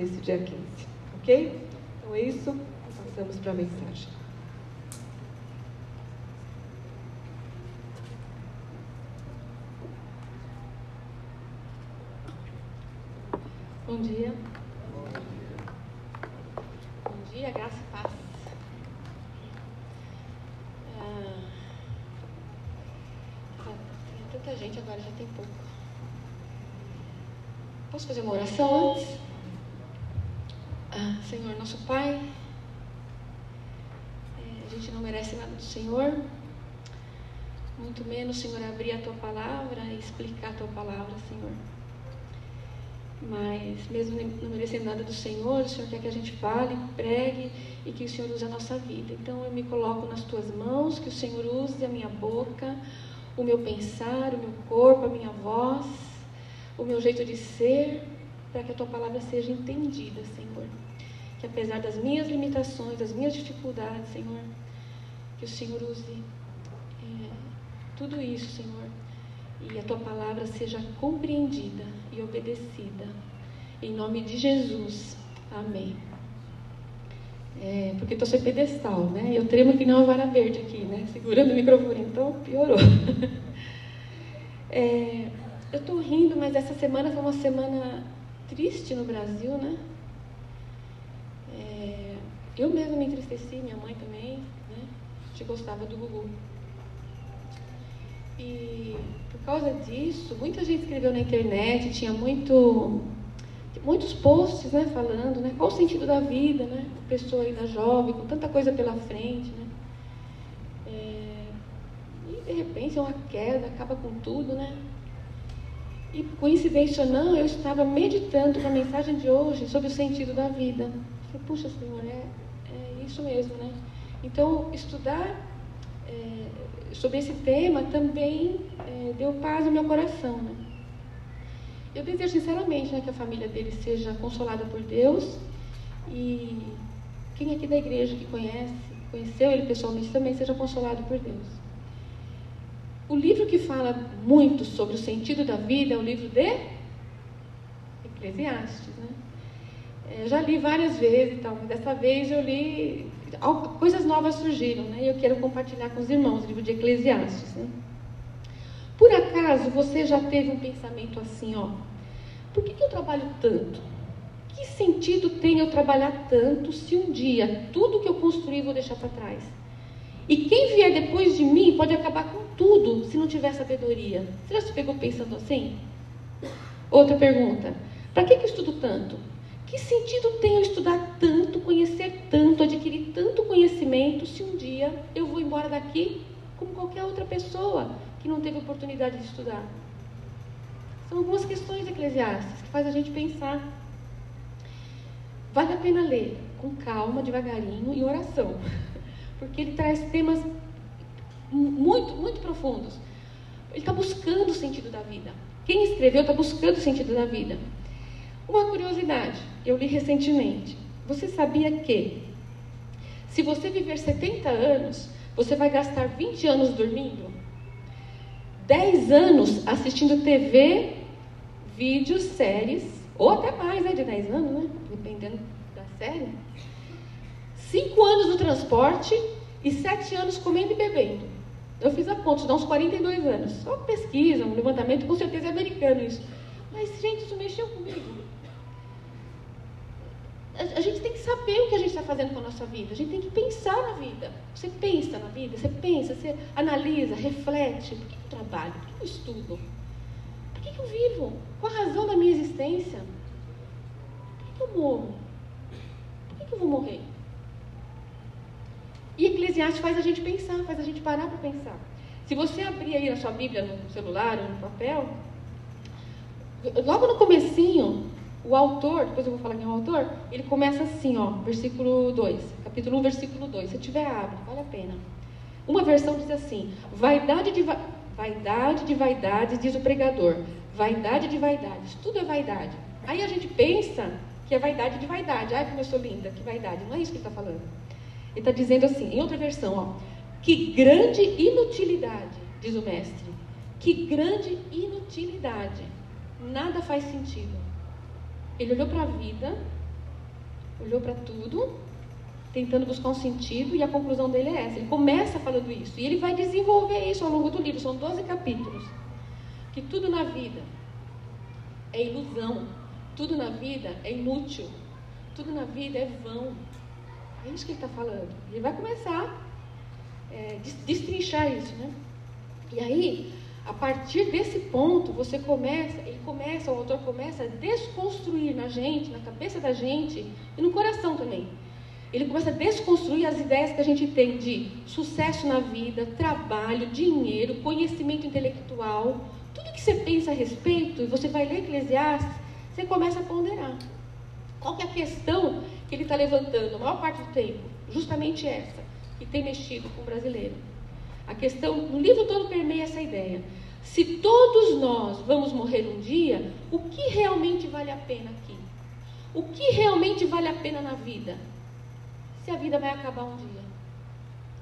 nesse dia 15. Ok? Então é isso, passamos para a mensagem. Bom dia. Bom dia, graça e paz. Ah, tem tanta gente agora, já tem pouco. Posso fazer uma oração antes? Nosso Pai, é, a gente não merece nada do Senhor, muito menos, Senhor, abrir a tua palavra e explicar a tua palavra, Senhor. Mas, mesmo não merecendo nada do Senhor, o Senhor quer que a gente fale, pregue e que o Senhor use a nossa vida. Então, eu me coloco nas tuas mãos, que o Senhor use a minha boca, o meu pensar, o meu corpo, a minha voz, o meu jeito de ser, para que a tua palavra seja entendida, Senhor. Que apesar das minhas limitações, das minhas dificuldades, Senhor, que o Senhor use é, tudo isso, Senhor, e a tua palavra seja compreendida e obedecida. Em nome de Jesus. Amém. É, porque estou sem pedestal, né? Eu tremo que não uma vara verde aqui, né? Segurando o microfone, então piorou. É, eu estou rindo, mas essa semana foi uma semana triste no Brasil, né? Eu mesma me entristeci, minha mãe também, né? Gente gostava do Gugu. E por causa disso, muita gente escreveu na internet, tinha muito, muitos posts né, falando né, qual o sentido da vida, né? Pessoa ainda jovem, com tanta coisa pela frente, né? É, e de repente é uma queda, acaba com tudo, né? E coincidência ou não, eu estava meditando na mensagem de hoje sobre o sentido da vida. Eu falei, puxa Senhor, isso mesmo, né? Então, estudar é, sobre esse tema também é, deu paz ao meu coração. Né? Eu desejo sinceramente né, que a família dele seja consolada por Deus e quem aqui da igreja que conhece, conheceu ele pessoalmente também seja consolado por Deus. O livro que fala muito sobre o sentido da vida é o livro de Eclesiastes. Né? É, já li várias vezes e tal, mas dessa vez eu li coisas novas surgiram, né? E eu quero compartilhar com os irmãos o livro de Eclesiastes. Né? Por acaso você já teve um pensamento assim, ó? Por que, que eu trabalho tanto? Que sentido tem eu trabalhar tanto se um dia tudo que eu construí vou deixar para trás? E quem vier depois de mim pode acabar com tudo se não tiver sabedoria. Você já se pegou pensando assim? Outra pergunta: para que, que eu estudo tanto? Que sentido tem eu estudar tanto, conhecer tanto, adquirir tanto conhecimento, se um dia eu vou embora daqui como qualquer outra pessoa que não teve oportunidade de estudar? São algumas questões eclesiásticas que faz a gente pensar. Vale a pena ler com calma, devagarinho e oração, porque ele traz temas muito, muito profundos. Ele está buscando o sentido da vida. Quem escreveu está buscando o sentido da vida. Uma curiosidade, eu li recentemente. Você sabia que se você viver 70 anos, você vai gastar 20 anos dormindo? 10 anos assistindo TV, vídeos, séries, ou até mais, né? De 10 anos, né? Dependendo da série. 5 anos no transporte e 7 anos comendo e bebendo. Eu fiz a conta, dá uns 42 anos. Só pesquisa, um levantamento, com certeza é americano isso. Mas, gente, isso mexeu comigo a gente tem que saber o que a gente está fazendo com a nossa vida. A gente tem que pensar na vida. Você pensa na vida, você pensa, você analisa, reflete. Por que eu trabalho? Por que eu estudo? Por que eu vivo? Qual a razão da minha existência? Por que eu morro? Por que eu vou morrer? E Eclesiastes faz a gente pensar, faz a gente parar para pensar. Se você abrir aí na sua Bíblia, no celular ou no papel, logo no comecinho, o autor, depois eu vou falar quem é o autor, ele começa assim, ó, versículo 2, capítulo 1, versículo 2. Se tiver, abre, vale a pena. Uma versão diz assim: vaidade de, va vaidade de vaidades, diz o pregador. Vaidade de vaidades, tudo é vaidade. Aí a gente pensa que é vaidade de vaidade. Ai, como eu sou linda, que vaidade. Não é isso que ele está falando. Ele está dizendo assim, em outra versão, ó, que grande inutilidade, diz o mestre. Que grande inutilidade. Nada faz sentido. Ele olhou para a vida olhou para tudo, tentando buscar um sentido, e a conclusão dele é essa. Ele começa falando isso, e ele vai desenvolver isso ao longo do livro, são 12 capítulos. Que tudo na vida é ilusão, tudo na vida é inútil, tudo na vida é vão. É isso que ele está falando. Ele vai começar a é, destrinchar isso, né? E aí, a partir desse ponto, você começa, ele começa, o autor começa a desconstruir na gente, na cabeça da gente e no coração também. Ele começa a desconstruir as ideias que a gente tem de sucesso na vida, trabalho, dinheiro, conhecimento intelectual. Tudo que você pensa a respeito, e você vai ler Eclesiastes, você começa a ponderar. Qual que é a questão que ele está levantando a maior parte do tempo? Justamente essa, que tem mexido com o brasileiro. A questão, no livro todo permeia essa ideia. Se todos nós vamos morrer um dia, o que realmente vale a pena aqui? O que realmente vale a pena na vida? Se a vida vai acabar um dia.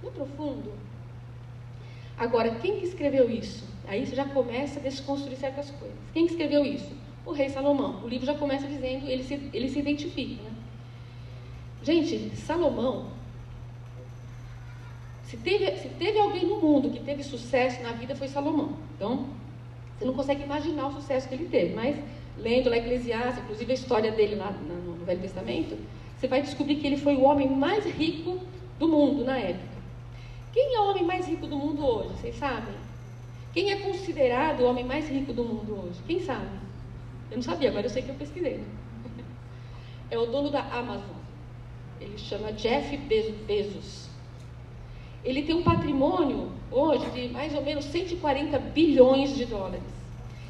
Não é profundo? Agora, quem que escreveu isso? Aí você já começa a desconstruir certas coisas. Quem que escreveu isso? O rei Salomão. O livro já começa dizendo, ele se, ele se identifica. Né? Gente, Salomão se teve, se teve alguém no mundo que teve sucesso na vida, foi Salomão. Então, você não consegue imaginar o sucesso que ele teve, mas lendo lá Eclesiastes, inclusive a história dele lá no Velho Testamento, você vai descobrir que ele foi o homem mais rico do mundo na época. Quem é o homem mais rico do mundo hoje? Vocês sabem? Quem é considerado o homem mais rico do mundo hoje? Quem sabe? Eu não sabia, agora eu sei que eu pesquisei. É o dono da Amazon. Ele chama Jeff Bezos. Ele tem um patrimônio hoje de mais ou menos 140 bilhões de dólares.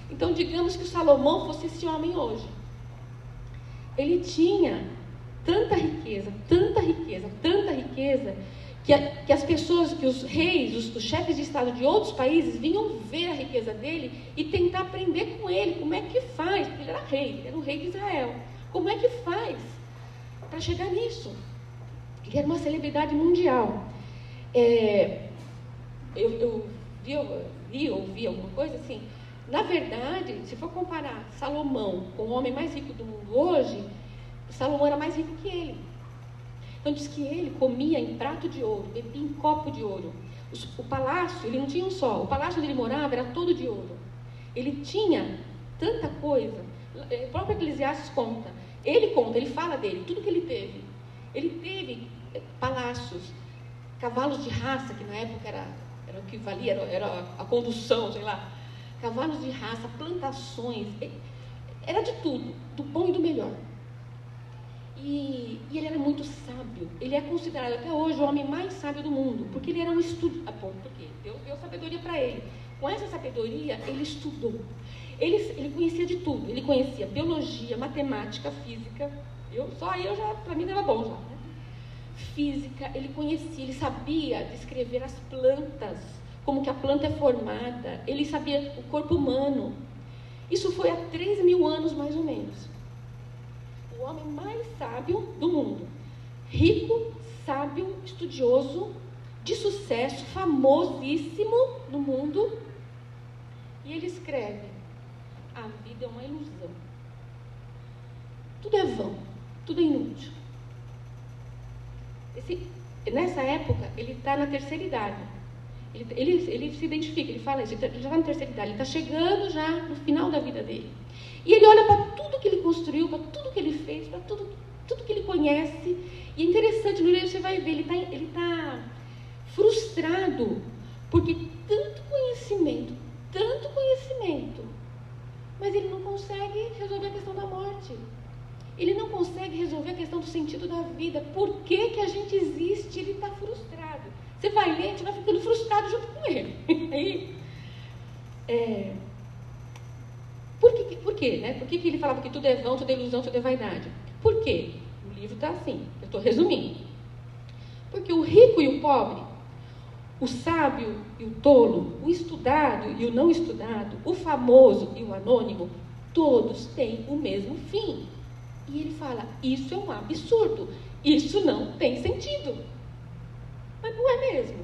Então, digamos que o Salomão fosse esse homem hoje. Ele tinha tanta riqueza, tanta riqueza, tanta riqueza, que, a, que as pessoas, que os reis, os, os, chefes de Estado de outros países vinham ver a riqueza dele e tentar aprender com ele como é que faz, porque ele era rei, ele era o rei de Israel. Como é que faz para chegar nisso? Ele era uma celebridade mundial. É, eu, eu vi, eu ouvi alguma coisa assim. Na verdade, se for comparar Salomão com o homem mais rico do mundo hoje, Salomão era mais rico que ele. Então diz que ele comia em prato de ouro, bebia em copo de ouro. O palácio, ele não tinha um só. O palácio onde ele morava era todo de ouro. Ele tinha tanta coisa. O próprio Eclesiastes conta. Ele conta, ele fala dele, tudo que ele teve. Ele teve eh, palácios, cavalos de raça, que na época era, era o que valia, era, era a condução, sei lá. Cavalos de raça, plantações, era de tudo, do bom e do melhor. E, e, ele era muito sábio. Ele é considerado até hoje o homem mais sábio do mundo, porque ele era um estudo. Ah, bom, porque Deus deu sabedoria para ele. Com essa sabedoria, ele estudou. Ele, ele conhecia de tudo. Ele conhecia biologia, matemática, física. Eu, só aí eu já, para mim, era bom já. Física, ele conhecia, ele sabia descrever as plantas, como que a planta é formada, ele sabia o corpo humano. Isso foi há 3 mil anos mais ou menos. O homem mais sábio do mundo. Rico, sábio, estudioso, de sucesso, famosíssimo no mundo. E ele escreve: a vida é uma ilusão. Tudo é vão, tudo é inútil. Esse, nessa época, ele está na terceira idade. Ele, ele, ele, se identifica, ele fala isso, ele já está na terceira idade, ele está chegando já no final da vida dele. E ele olha para tudo que ele construiu, para tudo que ele fez, para tudo, tudo que ele conhece. E é interessante, no livro você vai ver, ele está ele tá frustrado, porque tanto conhecimento, tanto conhecimento, mas ele não consegue resolver a questão da morte. Ele não consegue resolver a questão do sentido da vida. Por que, que a gente existe? Ele está frustrado. Você vai ler, a gente vai ficando frustrado junto com ele. Aí, é, por, que, por quê? Né? Por que, que ele falava que tudo é vão, tudo é ilusão, tudo é vaidade? Por quê? O livro está assim, eu estou resumindo. Porque o rico e o pobre, o sábio e o tolo, o estudado e o não estudado, o famoso e o anônimo, todos têm o mesmo fim. E ele fala: Isso é um absurdo, isso não tem sentido. Mas não é mesmo.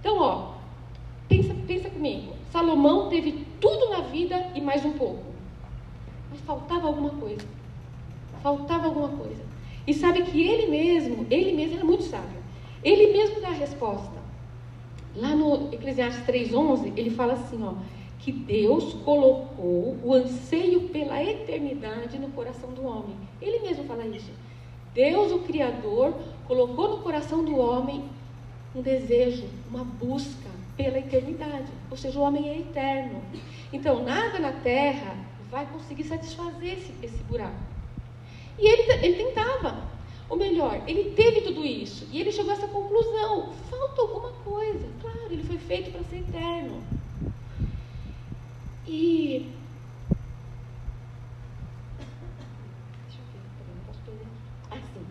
Então, ó, pensa, pensa comigo. Salomão teve tudo na vida e mais um pouco. Mas faltava alguma coisa. faltava alguma coisa. E sabe que ele mesmo, ele mesmo era muito sábio. Ele mesmo dá a resposta. Lá no Eclesiastes 3:11, ele fala assim, ó, que Deus colocou o anseio pela eternidade no coração do homem. Ele mesmo fala isso. Deus, o Criador, colocou no coração do homem um desejo, uma busca pela eternidade. Ou seja, o homem é eterno. Então, nada na terra vai conseguir satisfazer esse, esse buraco. E ele, ele tentava. Ou melhor, ele teve tudo isso. E ele chegou a essa conclusão: falta alguma coisa. Claro, ele foi feito para ser eterno. E. Deixa eu ver, não posso perder. Assim.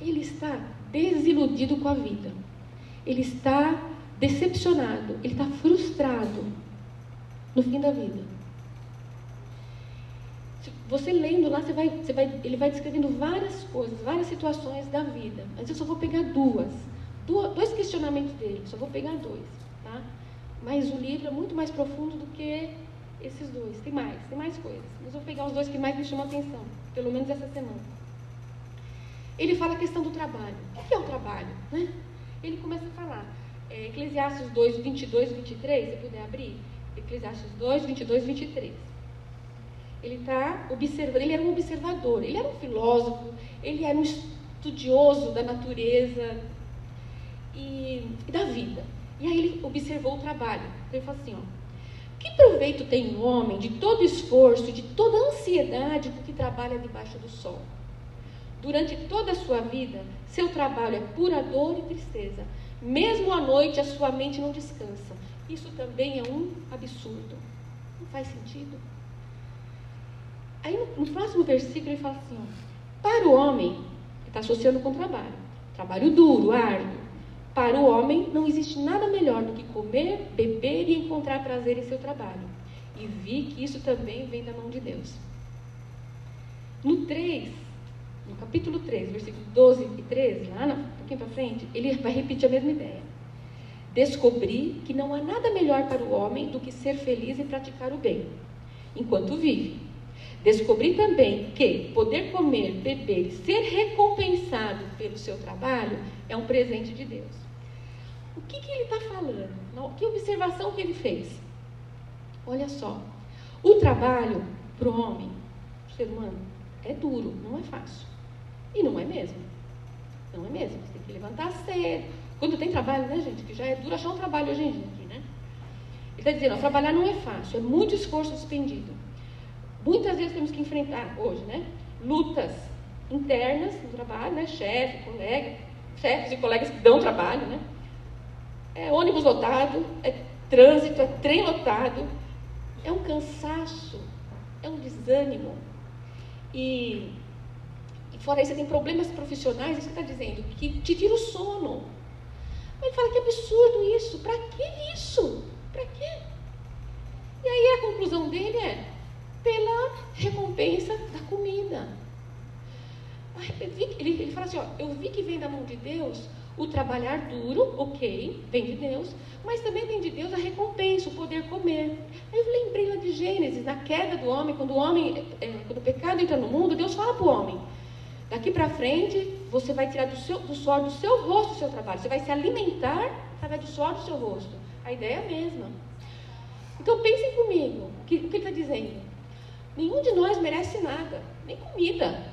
Ele está desiludido com a vida. Ele está decepcionado. Ele está frustrado no fim da vida. Você lendo lá, você vai, você vai, ele vai descrevendo várias coisas, várias situações da vida. Mas eu só vou pegar duas. duas dois questionamentos dele, só vou pegar dois. Tá? Mas o livro é muito mais profundo do que esses dois. Tem mais, tem mais coisas. Mas vou pegar os dois que mais me chamam a atenção, pelo menos essa semana. Ele fala a questão do trabalho. O que é o trabalho? Né? Ele começa a falar. É, Eclesiastes 2, 22 e 23, se puder abrir. Eclesiastes 2, 22 e 23. Ele está observando, ele era um observador, ele era um filósofo, ele era um estudioso da natureza e, e da vida. E aí ele observou o trabalho. Então ele falou assim, ó, que proveito tem o homem de todo esforço, de toda ansiedade com que trabalha debaixo do sol? Durante toda a sua vida, seu trabalho é pura dor e tristeza. Mesmo à noite, a sua mente não descansa. Isso também é um absurdo. Não faz sentido? Aí no, próximo versículo ele fala assim: para o homem, está associando com o trabalho, trabalho duro, árduo. Para o homem não existe nada melhor do que comer, beber e encontrar prazer em seu trabalho. E vi que isso também vem da mão de Deus. No 3, no capítulo 3, versículos 12 e 13, lá um pouquinho para frente, ele vai repetir a mesma ideia. Descobri que não há nada melhor para o homem do que ser feliz e praticar o bem, enquanto vive. Descobri também que poder comer, beber e ser recompensado pelo seu trabalho é um presente de Deus. O que, que ele está falando? Que observação que ele fez? Olha só, o trabalho para o homem, para o ser humano, é duro, não é fácil. E não é mesmo. Não é mesmo. Você tem que levantar cedo. Quando tem trabalho, né, gente? Que já é duro achar um trabalho hoje em dia aqui, né? Ele está dizendo, ó, trabalhar não é fácil, é muito esforço despendido. Muitas vezes temos que enfrentar hoje, né? Lutas internas no trabalho, né? Chefe, colega, chefes e colegas que dão trabalho, né? É ônibus lotado, é trânsito, é trem lotado, é um cansaço, é um desânimo. E Fora isso, você tem problemas profissionais, isso que está dizendo, que te tira o sono. Ele fala que absurdo isso, para que isso? Para quê? E aí a conclusão dele é pela recompensa da comida. Ele, ele fala assim, ó, eu vi que vem da mão de Deus o trabalhar duro, ok, vem de Deus, mas também vem de Deus a recompensa, o poder comer. Aí eu lembrei lá de Gênesis, na queda do homem, quando o homem, é, quando o pecado entra no mundo, Deus fala para o homem, Daqui para frente, você vai tirar do, seu, do suor do seu rosto o seu trabalho. Você vai se alimentar através do suor do seu rosto. A ideia é a mesma. Então pensem comigo, que, o que ele está dizendo? Nenhum de nós merece nada, nem comida.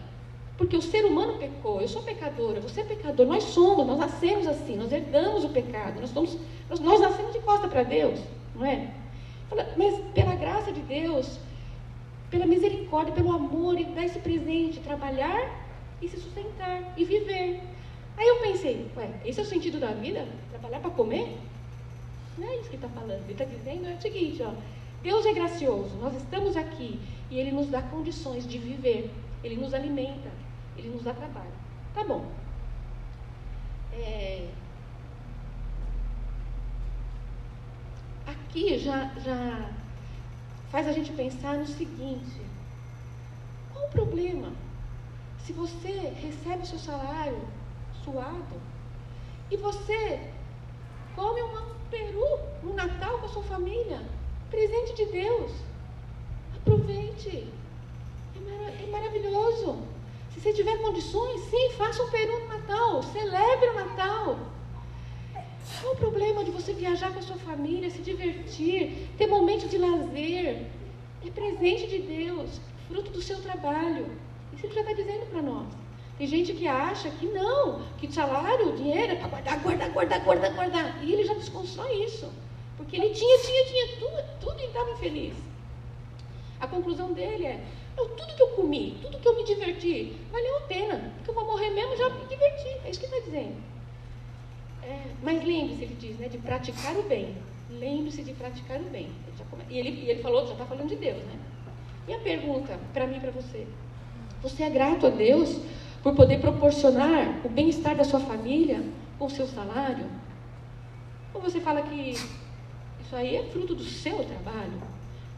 Porque o ser humano pecou, eu sou pecadora, você é pecador, nós somos, nós nascemos assim, nós herdamos o pecado, nós, somos, nós, nós nascemos de costa para Deus, não é? Mas pela graça de Deus, pela misericórdia, pelo amor, Ele dá esse presente, trabalhar e se sustentar e viver. Aí eu pensei, ué, esse é o sentido da vida? Trabalhar para comer? Não é isso que está falando. Ele está dizendo é o seguinte, ó, Deus é gracioso, nós estamos aqui e Ele nos dá condições de viver. Ele nos alimenta, Ele nos dá trabalho. Tá bom. É... Aqui já, já faz a gente pensar no seguinte: qual o problema? Se você recebe o seu salário suado e você come um peru no Natal com a sua família, presente de Deus, aproveite. É, é maravilhoso. Se você tiver condições, sim, faça um peru no Natal, celebre o Natal. Qual o problema de você viajar com a sua família, se divertir, ter momentos de lazer? É presente de Deus, fruto do seu trabalho. Isso ele já está dizendo para nós. Tem gente que acha que não, que salário, dinheiro é para guardar, guardar, guardar, guardar, guardar. E ele já desconstrói isso. Porque ele tinha, tinha, tinha tudo, tudo e estava infeliz. A conclusão dele é: tudo que eu comi, tudo que eu me diverti, valeu a pena. Porque eu vou morrer mesmo, já me diverti. É isso que ele está dizendo. É, mas lembre-se, ele diz, né, de praticar o bem. Lembre-se de praticar o bem. Ele come... E ele, e ele falou, já está falando de Deus, né? E a pergunta para mim e para você: Você é grato a Deus por poder proporcionar o bem-estar da sua família com o seu salário? Ou você fala que isso aí é fruto do seu trabalho?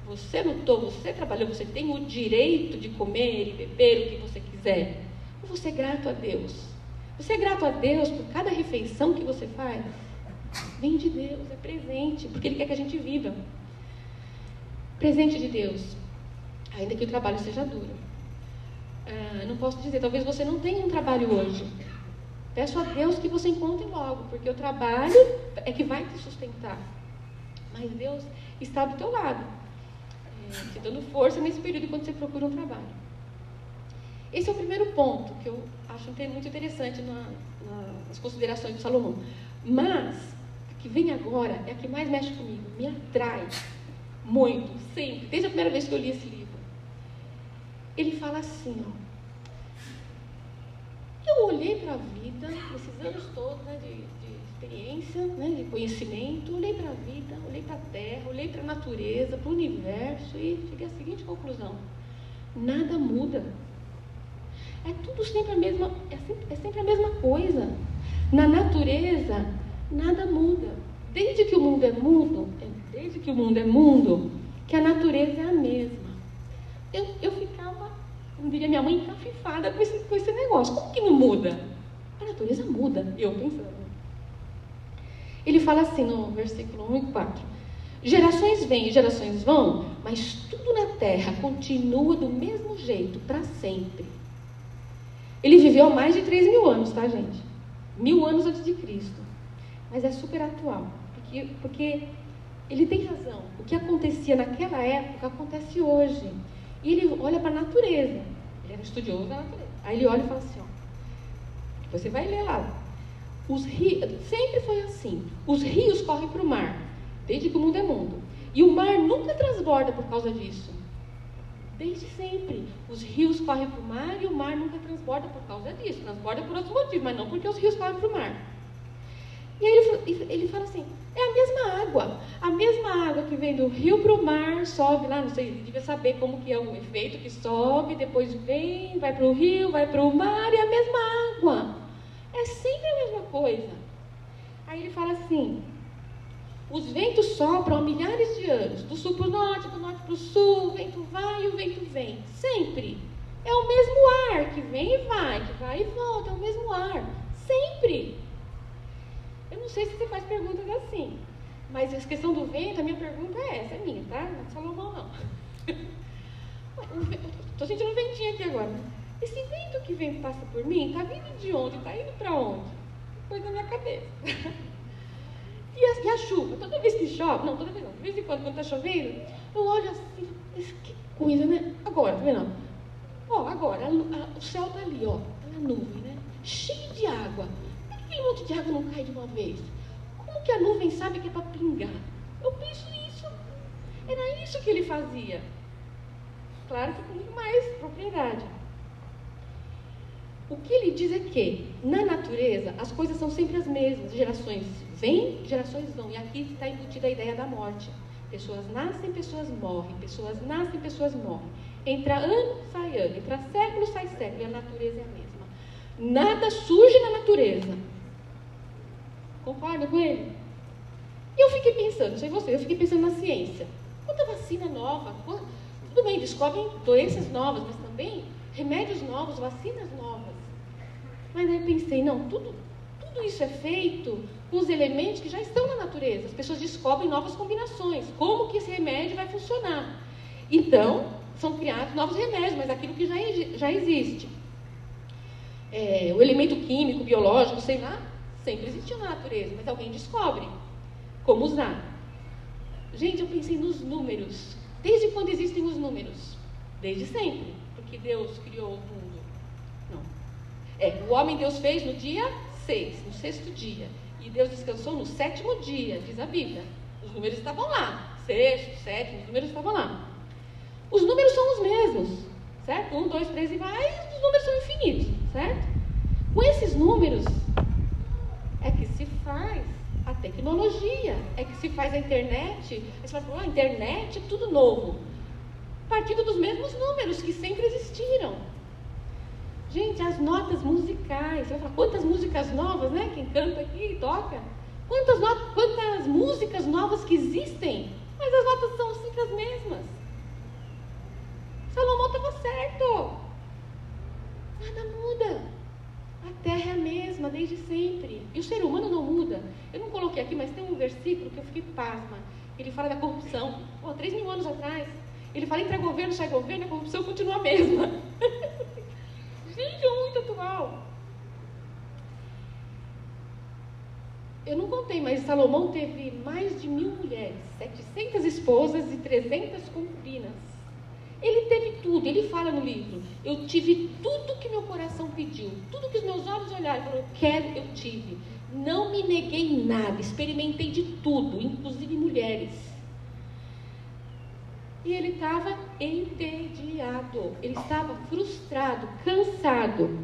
Você lutou, você trabalhou, você tem o direito de comer e beber o que você quiser. Ou você é grato a Deus? Você é grato a Deus por cada refeição que você faz? Vem de Deus, é presente, porque Ele quer que a gente viva. Presente de Deus, ainda que o trabalho seja duro. Ah, não posso dizer, talvez você não tenha um trabalho hoje. Peço a Deus que você encontre logo, porque o trabalho é que vai te sustentar. Mas Deus está do teu lado, é, te dando força nesse período quando você procura um trabalho. Esse é o primeiro ponto que eu acho muito interessante na, na, nas considerações de Salomão. Mas, a que vem agora é a que mais mexe comigo, me atrai muito, sempre, desde a primeira vez que eu li esse livro ele fala assim, ó. Eu olhei para a vida, nesses anos todos né, de experiência, né, de conhecimento, olhei para a vida, olhei para a terra, olhei para a natureza, para o universo e cheguei à seguinte conclusão: nada muda. É tudo sempre a mesma, é sempre, é sempre a mesma coisa. Na natureza, nada muda. Desde que o mundo é mundo, é, desde que o mundo é mundo, que a natureza é a mesma. Eu, eu ficava como diria minha mãe, encafifada com esse, com esse negócio. Como que não muda? A natureza muda, eu pensando. Ele fala assim no versículo 1 e 4. Gerações vêm e gerações vão, mas tudo na terra continua do mesmo jeito, para sempre. Ele viveu mais de 3 mil anos, tá, gente? Mil anos antes de Cristo. Mas é super atual. Porque, porque ele tem razão. O que acontecia naquela época acontece hoje. E ele olha para a natureza. Ele era estudioso da natureza. Aí ele olha e fala assim, ó. Você vai ler lá. Os rios, sempre foi assim. Os rios correm para o mar, desde que o mundo é mundo. E o mar nunca transborda por causa disso. Desde sempre. Os rios correm para o mar e o mar nunca transborda por causa disso. Transborda por outros motivos, mas não porque os rios correm para o mar. E aí ele, ele fala assim: é a mesma água. A mesma água que vem do rio para o mar, sobe lá, não sei, ele devia saber como que é o efeito que sobe, depois vem, vai para o rio, vai para o mar, e a mesma água. É sempre a mesma coisa. Aí ele fala assim: os ventos sopram há milhares de anos, do sul para o norte, do norte para o sul, o vento vai e o vento vem. Sempre. É o mesmo ar que vem e vai, que vai e volta, é o mesmo ar. Sempre. Eu não sei se você faz perguntas assim, mas a questão do vento, a minha pergunta é essa, é minha, tá? Não é de Salomão, não. Estou sentindo um ventinho aqui agora. Esse vento que vem passa por mim, está vindo de onde? Está indo para onde? Coisa na minha cabeça. E a, e a, chuva? Toda vez que chove, não, toda vez não, de vez em quando, quando está chovendo, eu olho assim, que coisa, né? Agora, tá vendo? Ó, agora, a, a, o céu está ali, ó, tá na nuvem, né? Cheio de água aquele monte de água não cai de uma vez? Como que a nuvem sabe que é para pingar? Eu penso isso. Era isso que ele fazia. Claro que com mais propriedade. O que ele diz é que, na natureza, as coisas são sempre as mesmas. Gerações vêm, gerações vão. E aqui está embutida a ideia da morte. Pessoas nascem, pessoas morrem. Pessoas nascem, pessoas morrem. Entra ano, sai ano. Entra século, sai século. E a natureza é a mesma. Nada surge na natureza. Concorda com ele? E eu fiquei pensando, não sei você, eu fiquei pensando na ciência. Quanta vacina nova, tudo bem, descobrem doenças novas, mas também remédios novos, vacinas novas. Mas aí eu pensei, não, tudo, tudo isso é feito com os elementos que já estão na natureza. As pessoas descobrem novas combinações. Como que esse remédio vai funcionar? Então, são criados novos remédios, mas aquilo que já, já existe. É, o elemento químico, biológico, sei lá, sempre existiu na natureza, mas alguém descobre como usar. Gente, eu pensei nos números. Desde quando existem os números? Desde sempre, porque Deus criou o mundo. É, o homem Deus fez no dia 6, no sexto dia. E Deus descansou no sétimo dia, diz a Bíblia. Os números estavam lá. Sexto, sétimo, os números estavam lá. Os números são os mesmos, certo? Um, dois, três e vai, os números são infinitos, certo? Com esses números é que se faz a tecnologia, é que se faz a internet. Aí você fala, ah, internet é tudo novo. Partindo dos mesmos números que sempre existiram. Gente, as notas musicais. Você quantas músicas novas, né? Quem canta aqui e toca. Quantas, notas, quantas músicas novas que existem. Mas as notas são sempre as mesmas. Salomão estava certo. Nada muda. A terra é a mesma desde sempre. E o ser humano não muda. Eu não coloquei aqui, mas tem um versículo que eu fiquei pasma. Ele fala da corrupção. Oh, três mil anos atrás. Ele fala entre governo, sai governo, a corrupção continua a mesma. Gente, é muito atual. Eu não contei, mas Salomão teve mais de mil mulheres, 700 esposas e 300 concubinas. Ele teve tudo, ele fala no livro. Eu tive tudo que meu coração pediu, tudo que os meus olhos olharam, falou, eu quero, eu tive. Não me neguei nada, experimentei de tudo, inclusive mulheres. E ele estava entediado, ele estava frustrado, cansado.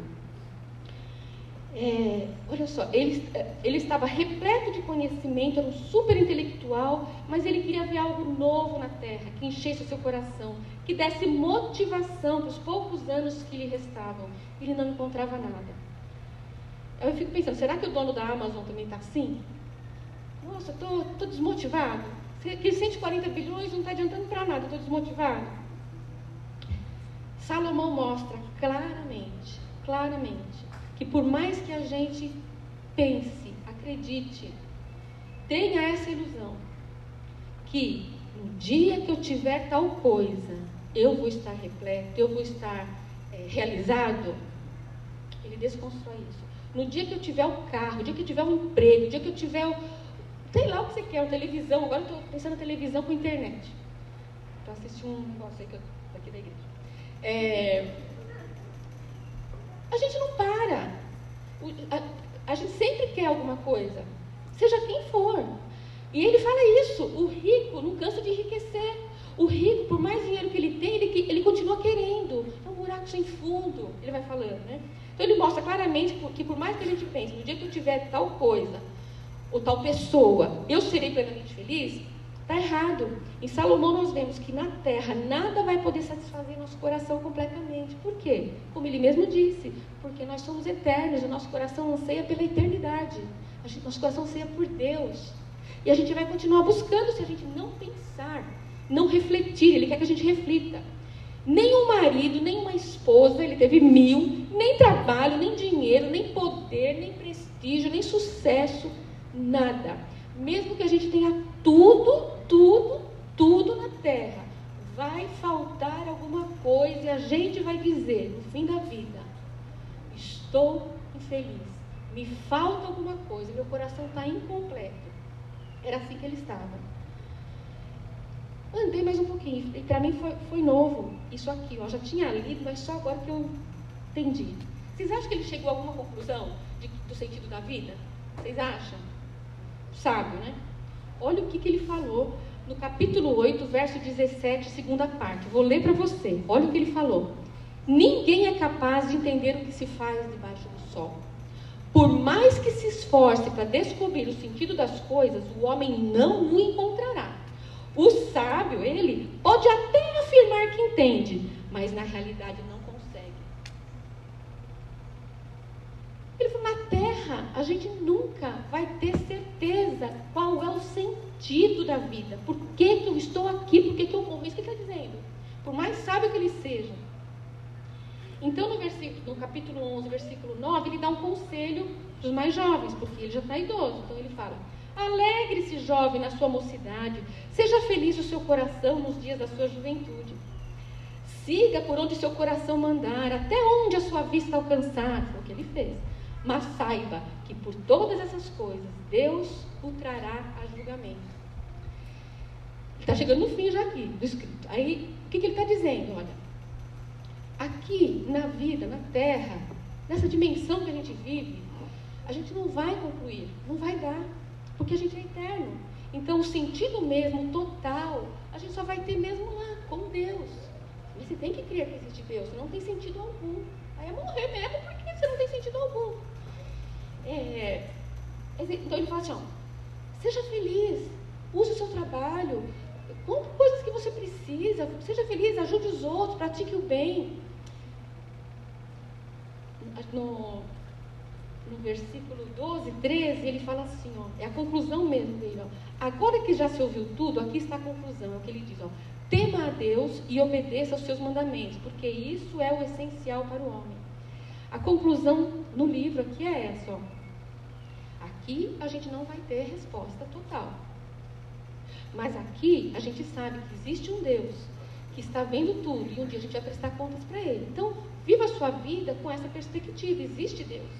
É, olha só, ele, ele estava repleto de conhecimento, era um super intelectual, mas ele queria ver algo novo na terra, que enchesse o seu coração, que desse motivação para os poucos anos que lhe restavam. Ele não encontrava nada. Eu fico pensando, será que o dono da Amazon também está assim? Nossa, estou tô, tô desmotivado. Aqueles 140 bilhões não está adiantando para nada, estou desmotivado. Salomão mostra claramente, claramente, que por mais que a gente pense, acredite, tenha essa ilusão, que no dia que eu tiver tal coisa, eu vou estar repleto, eu vou estar é, realizado, ele desconstrói isso. No dia que eu tiver o carro, no dia que eu tiver o emprego, no dia que eu tiver o. Sei lá o que você quer, uma televisão. Agora eu estou pensando na televisão com internet. Para assistir um negócio eu, daqui da igreja. É, a gente não para. A, gente sempre quer alguma coisa, seja quem for. E ele fala isso: o rico não cansa de enriquecer. O rico, por mais dinheiro que ele tem, ele, ele continua querendo. É um buraco sem fundo, ele vai falando, né? Então ele mostra claramente que por mais que a gente pense, no dia que eu tiver tal coisa, ou tal pessoa, eu serei plenamente feliz, está errado. Em Salomão nós vemos que na terra nada vai poder satisfazer nosso coração completamente. Por quê? Como ele mesmo disse, porque nós somos eternos, o nosso coração anseia pela eternidade. Nosso coração anseia por Deus. E a gente vai continuar buscando se a gente não pensar não refletir, ele quer que a gente reflita. Nem um marido, nem uma esposa, ele teve mil, nem trabalho, nem dinheiro, nem poder, nem prestígio, nem sucesso, nada. Mesmo que a gente tenha tudo, tudo, tudo na terra, vai faltar alguma coisa e a gente vai dizer no fim da vida: estou infeliz, me falta alguma coisa, meu coração está incompleto. Era assim que ele estava. Andei mais um pouquinho. E para mim foi, foi novo isso aqui. Eu já tinha lido, mas só agora que eu entendi. Vocês acham que ele chegou a alguma conclusão de, do sentido da vida? Vocês acham? Sábio, né? Olha o que, que ele falou no capítulo 8, verso 17, segunda parte. Vou ler para você. Olha o que ele falou. Ninguém é capaz de entender o que se faz debaixo do sol. Por mais que se esforce para descobrir o sentido das coisas, o homem não o encontrará. O sábio, ele pode até afirmar que entende, mas na realidade não consegue. Ele falou: na terra, a gente nunca vai ter sentido da vida. Por que, que eu estou aqui? Por que, que eu morro? Isso que ele está dizendo. Por mais sábio que ele seja. Então, no, versículo, no capítulo 11, versículo 9, ele dá um conselho para os mais jovens, porque ele já está idoso. Então, ele fala: Alegre-se, jovem, na sua mocidade. Seja feliz o seu coração nos dias da sua juventude. Siga por onde seu coração mandar, até onde a sua vista alcançar. Foi o que ele fez. Mas saiba que por todas essas coisas, Deus o trará a julgamento. Está chegando no fim já aqui do escrito. Aí, o que, que ele está dizendo? Olha, aqui na vida, na terra, nessa dimensão que a gente vive, a gente não vai concluir, não vai dar, porque a gente é eterno. Então, o sentido mesmo, total, a gente só vai ter mesmo lá, com Deus. Você tem que crer que existe Deus, não tem sentido algum. Aí é morrer mesmo, porque você não tem sentido algum. É, então ele fala assim, ó, seja feliz, use o seu trabalho, compre coisas que você precisa, seja feliz, ajude os outros, pratique o bem. No, no versículo 12, 13, ele fala assim, ó, é a conclusão mesmo dele. Ó, Agora que já se ouviu tudo, aqui está a conclusão, é o que ele diz, ó, tema a Deus e obedeça aos seus mandamentos, porque isso é o essencial para o homem. A conclusão no livro aqui é essa, ó. Aqui a gente não vai ter resposta total. Mas aqui a gente sabe que existe um Deus que está vendo tudo e um dia a gente vai prestar contas para Ele. Então, viva a sua vida com essa perspectiva: existe Deus.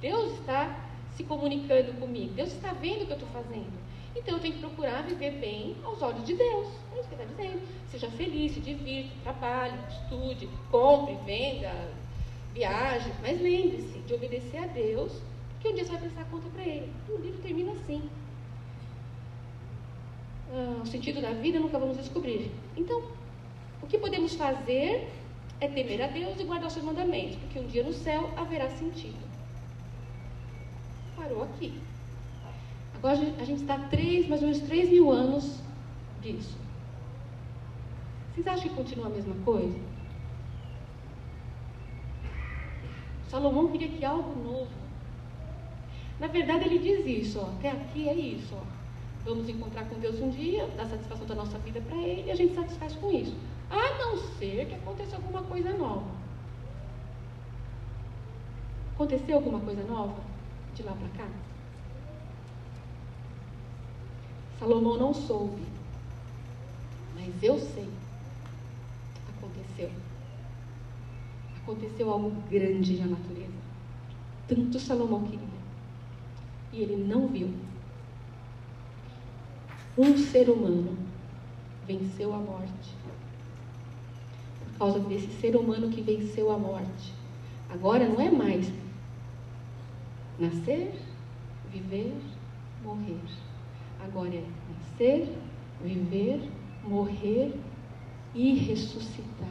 Deus está se comunicando comigo, Deus está vendo o que eu estou fazendo. Então eu tenho que procurar viver bem aos olhos de Deus. É isso que ele está dizendo. Seja feliz, se divirta, trabalhe, estude, compre, venda, viaje. Mas lembre-se de obedecer a Deus, que um dia você vai prestar conta para Ele. E o livro termina assim. O sentido da vida nunca vamos descobrir. Então, o que podemos fazer é temer a Deus e guardar os seus mandamentos, porque um dia no céu haverá sentido. Parou aqui. Agora a gente está três, mais ou menos 3 mil anos disso. Vocês acham que continua a mesma coisa? Salomão queria que algo novo. Na verdade, ele diz isso, ó, até aqui é isso. Ó. Vamos encontrar com Deus um dia, dar satisfação da nossa vida para Ele e a gente satisfaz com isso. A não ser que aconteça alguma coisa nova. Aconteceu alguma coisa nova de lá para cá? Salomão não soube, mas eu sei. Aconteceu. Aconteceu algo grande na natureza. Tanto Salomão queria. E ele não viu. Um ser humano venceu a morte. Por causa desse ser humano que venceu a morte. Agora não é mais nascer, viver, morrer Agora é nascer, viver, morrer e ressuscitar.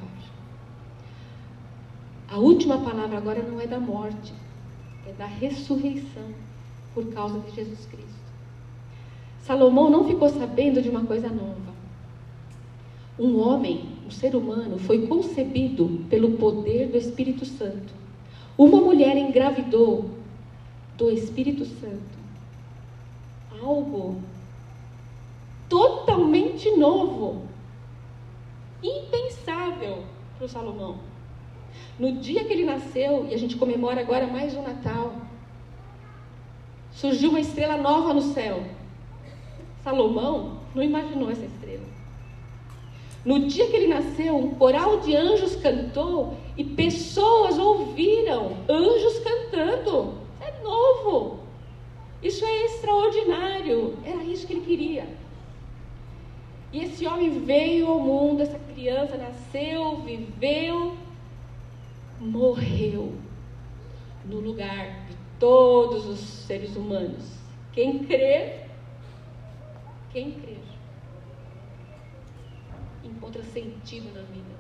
A última palavra agora não é da morte, é da ressurreição por causa de Jesus Cristo. Salomão não ficou sabendo de uma coisa nova. Um homem, um ser humano, foi concebido pelo poder do Espírito Santo. Uma mulher engravidou do Espírito Santo. Algo totalmente novo, impensável para o Salomão. No dia que ele nasceu, e a gente comemora agora mais um Natal, surgiu uma estrela nova no céu. Salomão não imaginou essa estrela. No dia que ele nasceu, um coral de anjos cantou e pessoas ouviram anjos cantando. É novo. Isso é extraordinário. Era isso que ele queria. E esse homem veio ao mundo, essa criança nasceu, viveu, morreu no lugar de todos os seres humanos. Quem crer, quem crer, encontra sentido na vida.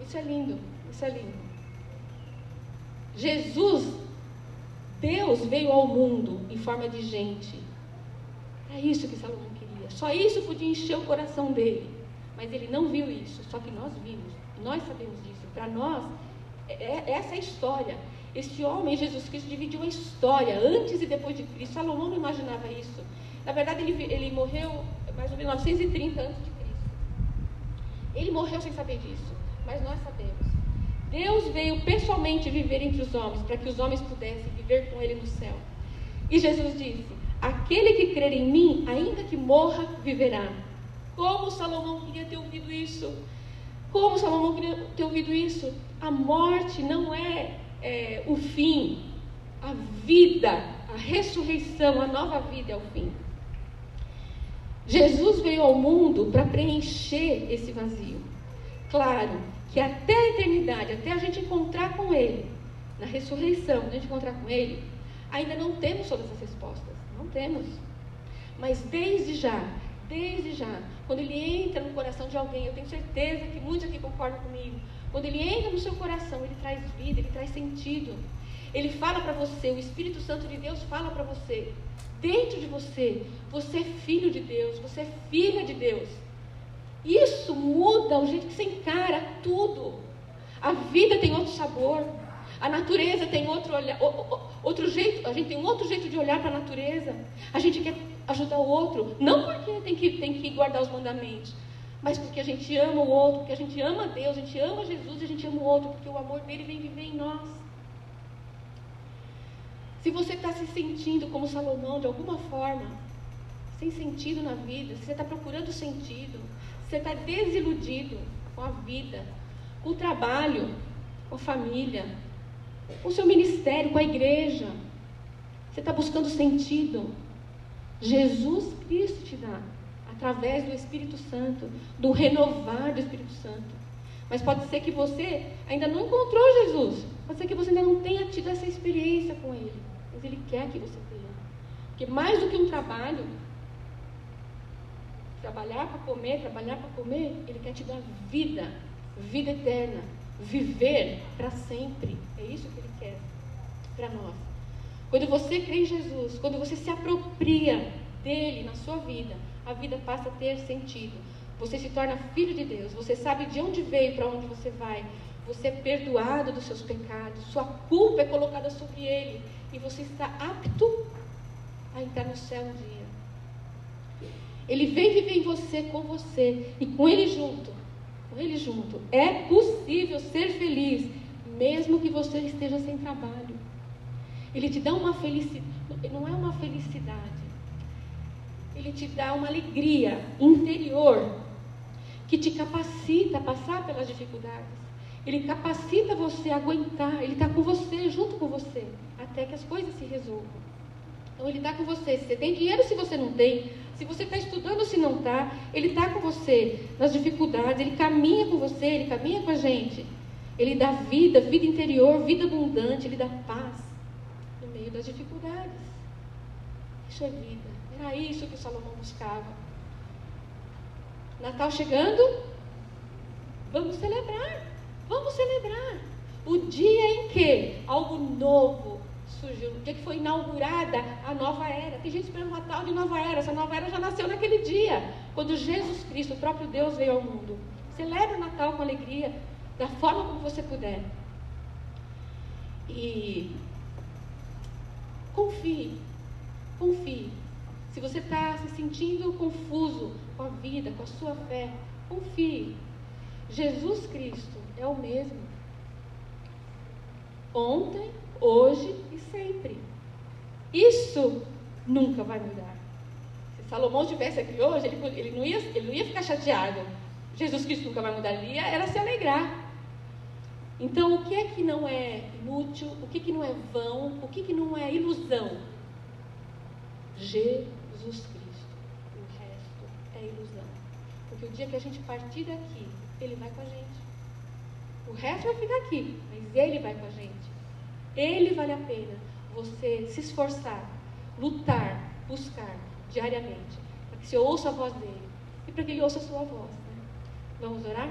Isso é lindo, isso é lindo. Jesus, Deus veio ao mundo em forma de gente. É isso que Salomão só isso podia encher o coração dele. Mas ele não viu isso, só que nós vimos, nós sabemos disso. Para nós, é, é essa é a história. Esse homem, Jesus Cristo, dividiu a história antes e depois de Cristo. Salomão não imaginava isso. Na verdade, ele, ele morreu mais ou menos 930 antes de Cristo. Ele morreu sem saber disso, mas nós sabemos. Deus veio pessoalmente viver entre os homens, para que os homens pudessem viver com Ele no céu. E Jesus disse: Aquele que crer em mim, ainda que morra, viverá. Como Salomão queria ter ouvido isso? Como Salomão queria ter ouvido isso? A morte não é, é o fim, a vida, a ressurreição, a nova vida é o fim. Jesus veio ao mundo para preencher esse vazio. Claro que até a eternidade, até a gente encontrar com Ele, na ressurreição, a gente encontrar com Ele, ainda não temos todas as respostas. Não temos. Mas desde já, desde já, quando ele entra no coração de alguém, eu tenho certeza que muitos aqui concordam comigo. Quando ele entra no seu coração, ele traz vida, ele traz sentido. Ele fala para você, o Espírito Santo de Deus fala para você, dentro de você, você é filho de Deus, você é filha de Deus. Isso muda o jeito que você encara tudo. A vida tem outro sabor, a natureza tem outro olhar, outro jeito, a gente tem um outro jeito de olhar para a natureza. A gente quer ajudar o outro, não porque tem que, tem que guardar os mandamentos, mas porque a gente ama o outro, porque a gente ama Deus, a gente ama Jesus a gente ama o outro, porque o amor dele vem viver em nós. Se você está se sentindo como Salomão de alguma forma, sem sentido na vida, se você está procurando sentido, se você está desiludido com a vida, com o trabalho, com a família, com o seu ministério, com a igreja, você está buscando sentido, Jesus Cristo te dá, através do Espírito Santo, do renovar do Espírito Santo. Mas pode ser que você ainda não encontrou Jesus. Pode ser que você ainda não tenha tido essa experiência com Ele. Mas Ele quer que você tenha. Porque mais do que um trabalho, trabalhar para comer, trabalhar para comer, Ele quer te dar vida, vida eterna, viver para sempre. É isso que Ele quer para nós. Quando você crê em Jesus, quando você se apropria dele na sua vida, a vida passa a ter sentido. Você se torna filho de Deus, você sabe de onde veio, para onde você vai. Você é perdoado dos seus pecados, sua culpa é colocada sobre ele e você está apto a entrar no céu um dia. Ele vem viver em você, com você e com ele junto. Com ele junto. É possível ser feliz, mesmo que você esteja sem trabalho. Ele te dá uma felicidade, não é uma felicidade. Ele te dá uma alegria interior que te capacita a passar pelas dificuldades. Ele capacita você a aguentar. Ele está com você, junto com você, até que as coisas se resolvam. Então, Ele está com você. Se você tem dinheiro, se você não tem. Se você está estudando, se não está. Ele está com você nas dificuldades. Ele caminha com você, Ele caminha com a gente. Ele dá vida, vida interior, vida abundante. Ele dá paz meio das dificuldades. Isso é vida. Era isso que Salomão buscava. Natal chegando, vamos celebrar. Vamos celebrar. O dia em que algo novo surgiu, o dia que foi inaugurada a nova era. Tem gente esperando o Natal de nova era. Essa nova era já nasceu naquele dia, quando Jesus Cristo, o próprio Deus, veio ao mundo. Celebre o Natal com alegria, da forma como você puder. E Confie. Confie. Se você está se sentindo confuso com a vida, com a sua fé, confie. Jesus Cristo é o mesmo. Ontem, hoje e sempre. Isso nunca vai mudar. Se Salomão estivesse aqui hoje, ele, ele, não ia, ele não ia ficar chateado. Jesus Cristo nunca vai mudar. Ele ia, era se alegrar. Então, o que é que não é inútil? O que, é que não é vão? O que, é que não é ilusão? Jesus Cristo. O resto é ilusão. Porque o dia que a gente partir daqui, Ele vai com a gente. O resto vai ficar aqui, mas Ele vai com a gente. Ele vale a pena você se esforçar, lutar, buscar diariamente, para que você ouça a voz dele e para que ele ouça a sua voz. Né? Vamos orar?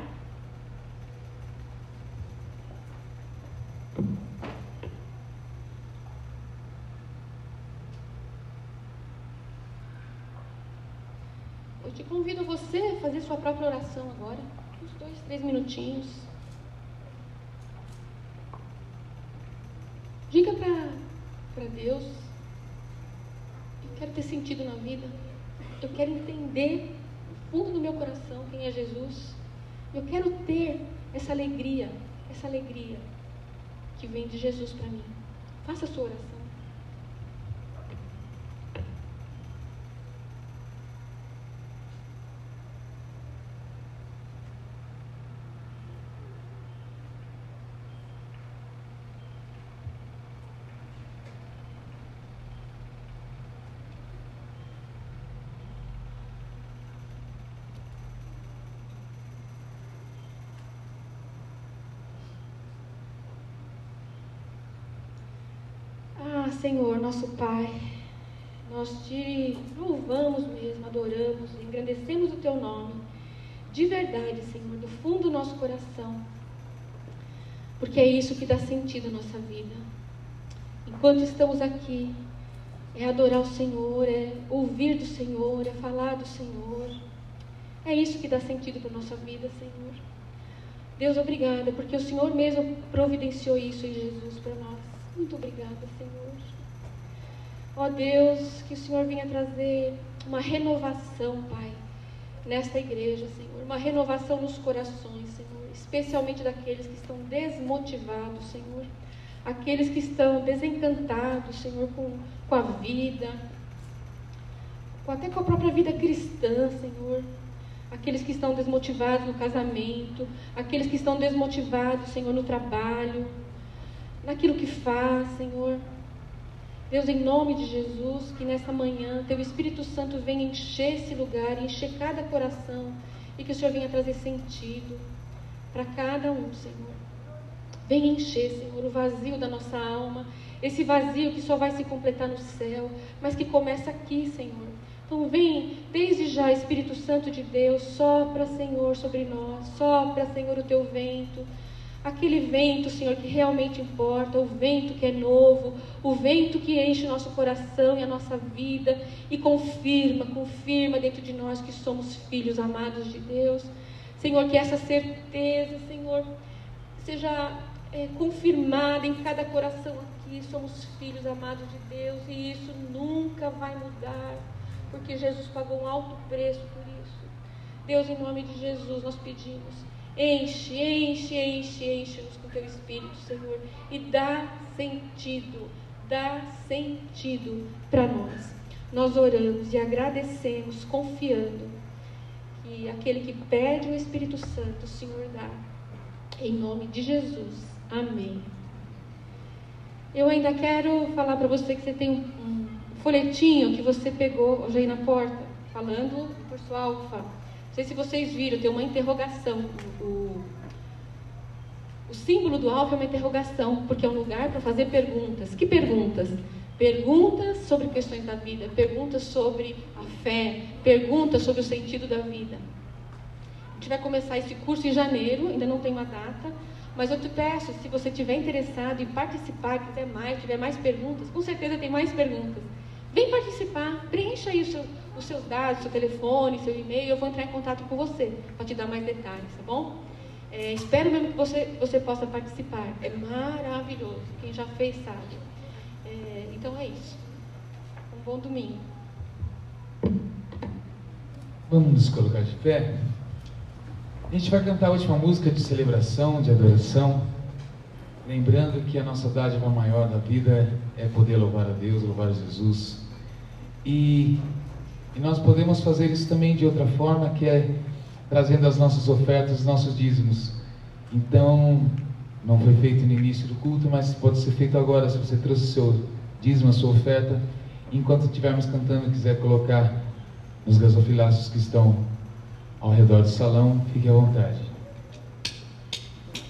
Eu te convido você a fazer sua própria oração agora, uns dois, três minutinhos. Diga para Deus: Eu quero ter sentido na vida. Eu quero entender no fundo do meu coração quem é Jesus. Eu quero ter essa alegria, essa alegria que vem de Jesus para mim. Faça a sua oração. Senhor, nosso Pai, nós te louvamos mesmo, adoramos, engrandecemos o teu nome, de verdade, Senhor, do fundo do nosso coração, porque é isso que dá sentido à nossa vida. Enquanto estamos aqui, é adorar o Senhor, é ouvir do Senhor, é falar do Senhor. É isso que dá sentido para a nossa vida, Senhor. Deus, obrigada, porque o Senhor mesmo providenciou isso em Jesus para nós. Muito obrigada, Senhor. Ó Deus, que o Senhor venha trazer uma renovação, Pai, nesta igreja, Senhor. Uma renovação nos corações, Senhor. Especialmente daqueles que estão desmotivados, Senhor. Aqueles que estão desencantados, Senhor, com, com a vida, com, até com a própria vida cristã, Senhor aqueles que estão desmotivados no casamento, aqueles que estão desmotivados, Senhor, no trabalho, naquilo que faz, Senhor. Deus, em nome de Jesus, que nessa manhã Teu Espírito Santo venha encher esse lugar, encher cada coração e que o Senhor venha trazer sentido para cada um, Senhor. Venha encher, Senhor, o vazio da nossa alma, esse vazio que só vai se completar no céu, mas que começa aqui, Senhor então vem desde já, Espírito Santo de Deus, sopra, Senhor, sobre nós, sopra, Senhor, o teu vento. Aquele vento, Senhor, que realmente importa, o vento que é novo, o vento que enche o nosso coração e a nossa vida e confirma, confirma dentro de nós que somos filhos amados de Deus. Senhor, que essa certeza, Senhor, seja é, confirmada em cada coração aqui. Somos filhos amados de Deus e isso nunca vai mudar porque Jesus pagou um alto preço por isso. Deus, em nome de Jesus, nós pedimos. Enche, enche, enche, enche-nos com teu Espírito, Senhor, e dá sentido, dá sentido para nós. Nós oramos e agradecemos, confiando que aquele que pede o Espírito Santo, o Senhor dá. Em nome de Jesus. Amém. Eu ainda quero falar para você que você tem um folhetinho que você pegou hoje aí na porta, falando do curso alfa. Não sei se vocês viram, tem uma interrogação. O, o símbolo do alfa é uma interrogação, porque é um lugar para fazer perguntas. Que perguntas? Perguntas sobre questões da vida, perguntas sobre a fé, perguntas sobre o sentido da vida. A gente vai começar esse curso em janeiro, ainda não tem uma data, mas eu te peço, se você estiver interessado em participar, quiser mais, tiver mais perguntas, com certeza tem mais perguntas. Vem participar, preencha seu, os seus dados, seu telefone, seu e-mail, eu vou entrar em contato com você para te dar mais detalhes, tá bom? É, espero mesmo que você, você possa participar. É maravilhoso. Quem já fez sabe. É, então é isso. Um bom domingo. Vamos nos colocar de pé. A gente vai cantar a última música de celebração, de adoração. Lembrando que a nossa dádiva maior da vida é poder louvar a Deus, louvar a Jesus. E, e nós podemos fazer isso também de outra forma, que é trazendo as nossas ofertas, os nossos dízimos. Então, não foi feito no início do culto, mas pode ser feito agora, se você trouxe o seu dízimo, a sua oferta. Enquanto estivermos cantando e quiser colocar nos gasofilácios que estão ao redor do salão, fique à vontade.